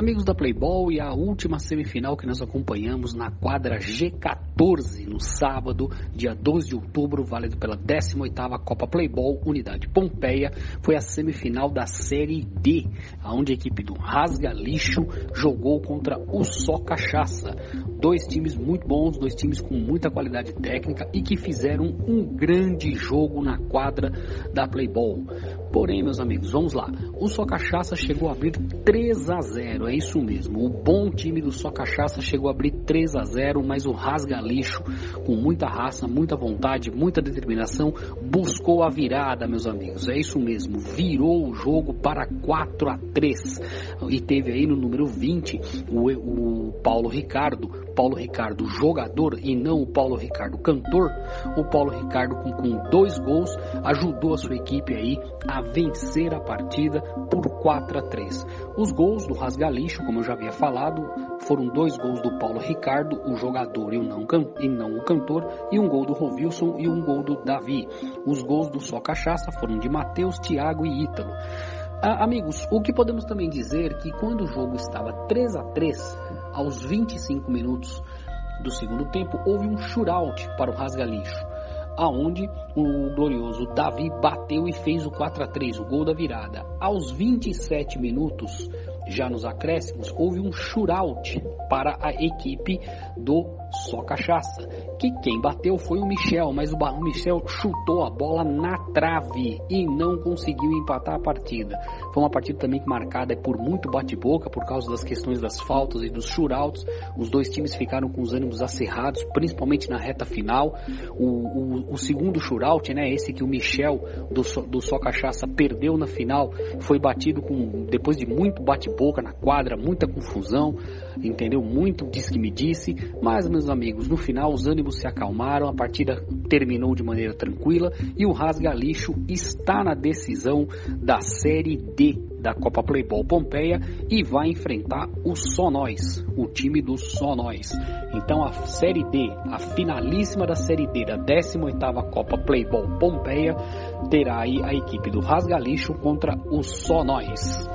Amigos da Playboy, a última semifinal que nós acompanhamos na quadra G14 no sábado, dia 12 de outubro, válido pela 18ª Copa Playboy Unidade Pompeia, foi a semifinal da Série D, onde a equipe do Rasga Lixo jogou contra o Só Cachaça. Dois times muito bons, dois times com muita qualidade técnica e que fizeram um grande jogo na quadra da Playboy. Porém, meus amigos, vamos lá. O Só Cachaça chegou a abrir 3 a 0, é isso mesmo. O bom time do Só Cachaça chegou a abrir 3 a 0, mas o Rasga Lixo, com muita raça, muita vontade, muita determinação, buscou a virada, meus amigos. É isso mesmo. Virou o jogo para 4 a 3. E teve aí no número 20 o, o Paulo Ricardo, Paulo Ricardo jogador e não o Paulo Ricardo cantor. O Paulo Ricardo com, com dois gols ajudou a sua equipe aí a vencer a partida por 4 a 3. Os gols do Rasgalixo, como eu já havia falado, foram dois gols do Paulo Ricardo, o jogador e, o não, e não o cantor, e um gol do Rovilson e um gol do Davi. Os gols do Só Cachaça foram de Matheus, Thiago e Ítalo. Ah, amigos, o que podemos também dizer que quando o jogo estava 3 a 3, aos 25 minutos do segundo tempo, houve um shootout para o Rasgalixo aonde o glorioso Davi bateu e fez o 4 a 3, o gol da virada. Aos 27 minutos, já nos acréscimos, houve um shootout para a equipe do Só Cachaça, que quem bateu foi o Michel, mas o Michel chutou a bola na trave e não conseguiu empatar a partida. Foi uma partida também marcada por muito bate-boca por causa das questões das faltas e dos shootouts. Os dois times ficaram com os ânimos acerrados, principalmente na reta final. O, o, o segundo shootout, né, esse que o Michel do, do Só Cachaça perdeu na final, foi batido com depois de muito bate-boca na quadra, muita confusão, entendeu? Muito diz que me disse, mas meus amigos, no final os ânimos se acalmaram, a partida terminou de maneira tranquila e o Rasga Lixo está na decisão da Série D da Copa Playball Pompeia e vai enfrentar o Só Nós, o time do Só Nós. Então a Série D, a finalíssima da Série D da 18ª Copa Playball Pompeia, terá aí a equipe do Rasga Lixo contra o Só Nós.